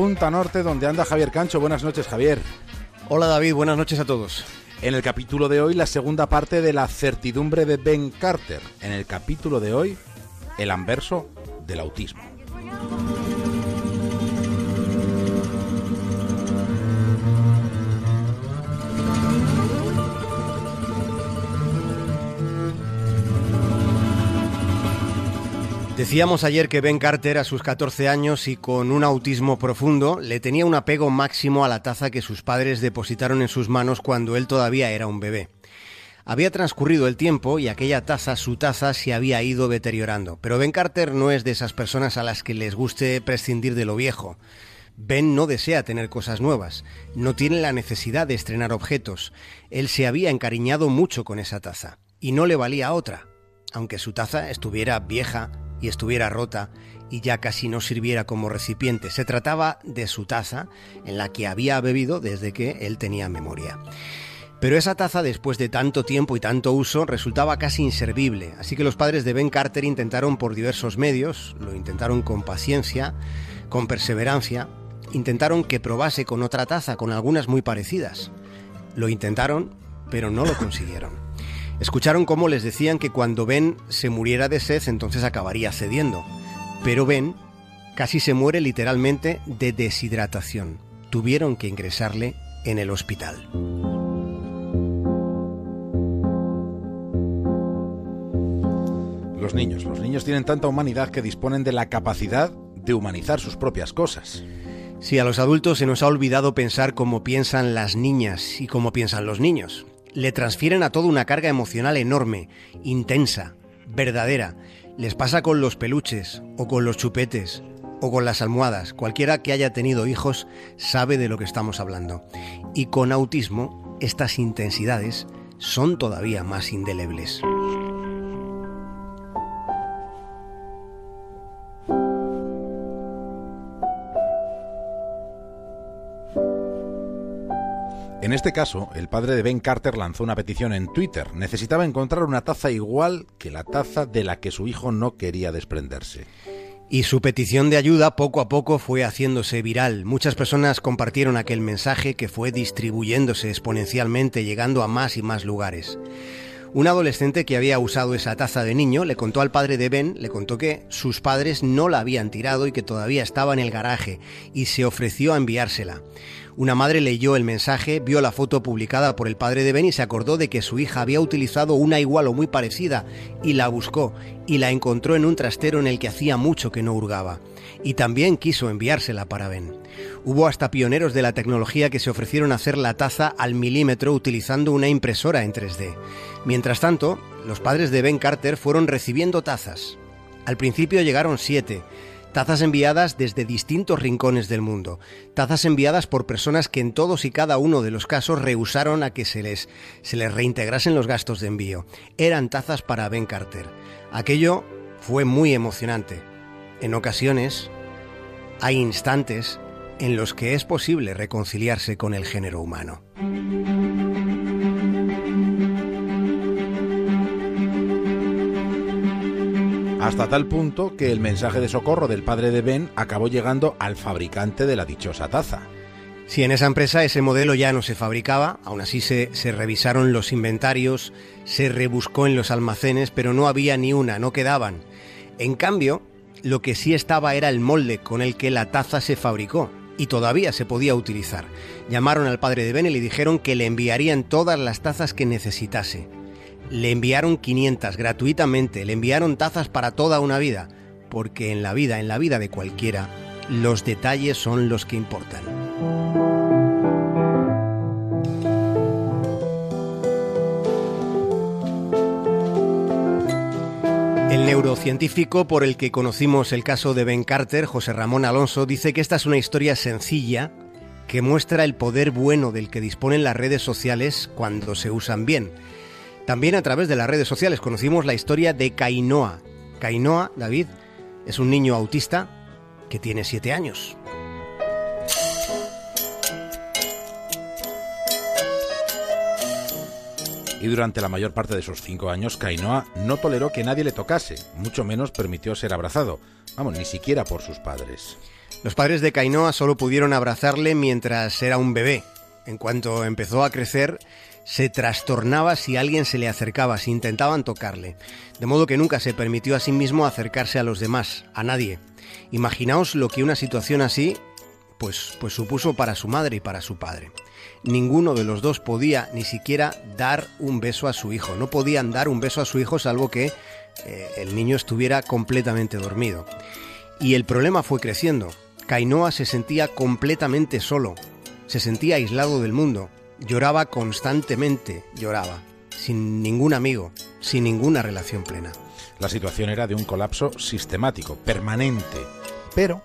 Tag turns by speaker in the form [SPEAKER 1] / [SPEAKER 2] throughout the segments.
[SPEAKER 1] punta norte donde anda Javier Cancho. Buenas noches, Javier.
[SPEAKER 2] Hola David, buenas noches a todos.
[SPEAKER 1] En el capítulo de hoy, la segunda parte de la certidumbre de Ben Carter. En el capítulo de hoy, el anverso del autismo.
[SPEAKER 2] Decíamos ayer que Ben Carter a sus 14 años y con un autismo profundo le tenía un apego máximo a la taza que sus padres depositaron en sus manos cuando él todavía era un bebé. Había transcurrido el tiempo y aquella taza, su taza, se había ido deteriorando. Pero Ben Carter no es de esas personas a las que les guste prescindir de lo viejo. Ben no desea tener cosas nuevas, no tiene la necesidad de estrenar objetos. Él se había encariñado mucho con esa taza y no le valía otra. Aunque su taza estuviera vieja, y estuviera rota y ya casi no sirviera como recipiente. Se trataba de su taza en la que había bebido desde que él tenía memoria. Pero esa taza, después de tanto tiempo y tanto uso, resultaba casi inservible, así que los padres de Ben Carter intentaron por diversos medios, lo intentaron con paciencia, con perseverancia, intentaron que probase con otra taza, con algunas muy parecidas. Lo intentaron, pero no lo consiguieron. Escucharon cómo les decían que cuando Ben se muriera de sed entonces acabaría cediendo. Pero Ben casi se muere literalmente de deshidratación. Tuvieron que ingresarle en el hospital.
[SPEAKER 1] Los niños, los niños tienen tanta humanidad que disponen de la capacidad de humanizar sus propias cosas.
[SPEAKER 2] Si a los adultos se nos ha olvidado pensar como piensan las niñas y cómo piensan los niños le transfieren a todo una carga emocional enorme, intensa, verdadera. Les pasa con los peluches o con los chupetes o con las almohadas. Cualquiera que haya tenido hijos sabe de lo que estamos hablando. Y con autismo, estas intensidades son todavía más indelebles.
[SPEAKER 1] En este caso, el padre de Ben Carter lanzó una petición en Twitter. Necesitaba encontrar una taza igual que la taza de la que su hijo no quería desprenderse.
[SPEAKER 2] Y su petición de ayuda poco a poco fue haciéndose viral. Muchas personas compartieron aquel mensaje que fue distribuyéndose exponencialmente, llegando a más y más lugares. Un adolescente que había usado esa taza de niño le contó al padre de Ben, le contó que sus padres no la habían tirado y que todavía estaba en el garaje, y se ofreció a enviársela. Una madre leyó el mensaje, vio la foto publicada por el padre de Ben y se acordó de que su hija había utilizado una igual o muy parecida y la buscó y la encontró en un trastero en el que hacía mucho que no hurgaba. Y también quiso enviársela para Ben. Hubo hasta pioneros de la tecnología que se ofrecieron a hacer la taza al milímetro utilizando una impresora en 3D. Mientras tanto, los padres de Ben Carter fueron recibiendo tazas. Al principio llegaron siete, Tazas enviadas desde distintos rincones del mundo. Tazas enviadas por personas que en todos y cada uno de los casos rehusaron a que se les, se les reintegrasen los gastos de envío. Eran tazas para Ben Carter. Aquello fue muy emocionante. En ocasiones hay instantes en los que es posible reconciliarse con el género humano.
[SPEAKER 1] Hasta tal punto que el mensaje de socorro del padre de Ben acabó llegando al fabricante de la dichosa taza.
[SPEAKER 2] Si en esa empresa ese modelo ya no se fabricaba, aún así se, se, revisaron los inventarios, se rebuscó en los almacenes, pero no había ni una, no quedaban. En cambio, lo que sí estaba era el molde con el que la taza se fabricó y todavía se podía utilizar. Llamaron al padre de Ben y le dijeron que le enviarían todas las tazas que necesitase. Le enviaron 500 gratuitamente, le enviaron tazas para toda una vida, porque en la vida, en la vida de cualquiera, los detalles son los que importan. El neurocientífico por el que conocimos el caso de Ben Carter, José Ramón Alonso, dice que esta es una historia sencilla que muestra el poder bueno del que disponen las redes sociales cuando se usan bien también a través de las redes sociales conocimos la historia de Kainoa. Kainoa, David, es un niño autista que tiene siete años.
[SPEAKER 1] Y durante la mayor parte de sus cinco años, Kainoa no toleró que nadie le tocase, mucho menos permitió ser abrazado, vamos, ni siquiera por sus padres.
[SPEAKER 2] Los padres de Kainoa solo pudieron abrazarle mientras era un bebé. En cuanto empezó a crecer, se trastornaba si alguien se le acercaba, si intentaban tocarle. De modo que nunca se permitió a sí mismo acercarse a los demás, a nadie. Imaginaos lo que una situación así pues, pues supuso para su madre y para su padre. Ninguno de los dos podía ni siquiera dar un beso a su hijo. No podían dar un beso a su hijo salvo que eh, el niño estuviera completamente dormido. Y el problema fue creciendo. Kainoa se sentía completamente solo, se sentía aislado del mundo, lloraba constantemente, lloraba, sin ningún amigo, sin ninguna relación plena.
[SPEAKER 1] La situación era de un colapso sistemático, permanente, pero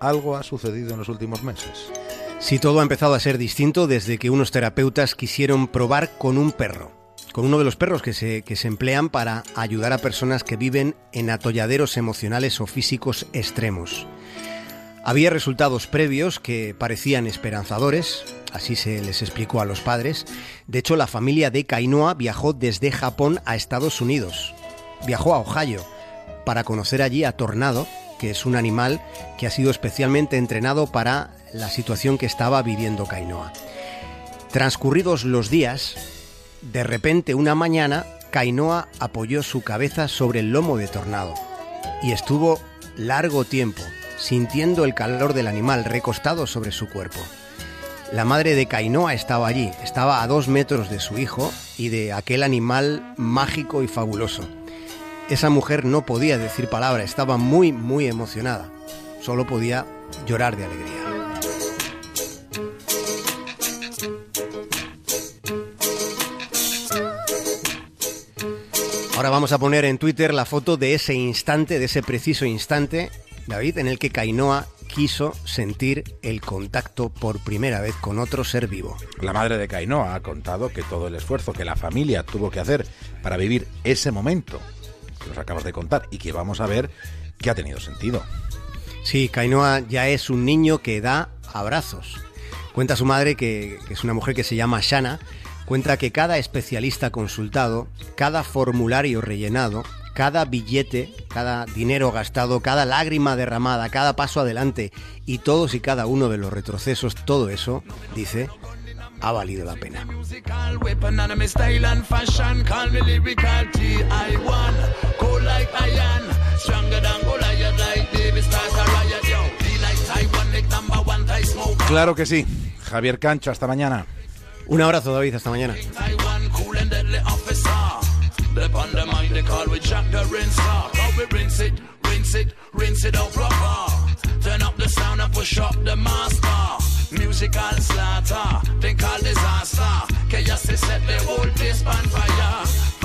[SPEAKER 1] algo ha sucedido en los últimos meses.
[SPEAKER 2] Sí, todo ha empezado a ser distinto desde que unos terapeutas quisieron probar con un perro, con uno de los perros que se, que se emplean para ayudar a personas que viven en atolladeros emocionales o físicos extremos. Había resultados previos que parecían esperanzadores, así se les explicó a los padres. De hecho, la familia de Kainoa viajó desde Japón a Estados Unidos. Viajó a Ohio para conocer allí a Tornado, que es un animal que ha sido especialmente entrenado para la situación que estaba viviendo Kainoa. Transcurridos los días, de repente una mañana, Kainoa apoyó su cabeza sobre el lomo de Tornado y estuvo largo tiempo sintiendo el calor del animal recostado sobre su cuerpo. La madre de Kainoa estaba allí, estaba a dos metros de su hijo y de aquel animal mágico y fabuloso. Esa mujer no podía decir palabra, estaba muy, muy emocionada. Solo podía llorar de alegría. Ahora vamos a poner en Twitter la foto de ese instante, de ese preciso instante, David, en el que Kainoa quiso sentir el contacto por primera vez con otro ser vivo.
[SPEAKER 1] La madre de Kainoa ha contado que todo el esfuerzo que la familia tuvo que hacer para vivir ese momento nos acabas de contar y que vamos a ver que ha tenido sentido.
[SPEAKER 2] Sí, Kainoa ya es un niño que da abrazos. Cuenta su madre, que, que es una mujer que se llama Shana, cuenta que cada especialista consultado, cada formulario rellenado, cada billete, cada dinero gastado, cada lágrima derramada, cada paso adelante y todos y cada uno de los retrocesos, todo eso, dice, ha valido la pena.
[SPEAKER 1] Claro que sí. Javier Cancho, hasta mañana.
[SPEAKER 2] Un abrazo, David, hasta mañana.
[SPEAKER 3] the rinse car. Oh, we rinse it, rinse it, rinse it out proper.
[SPEAKER 2] Turn up the sound and push up the master. Musical slaughter, then call disaster. Chaos is set the whole place on fire.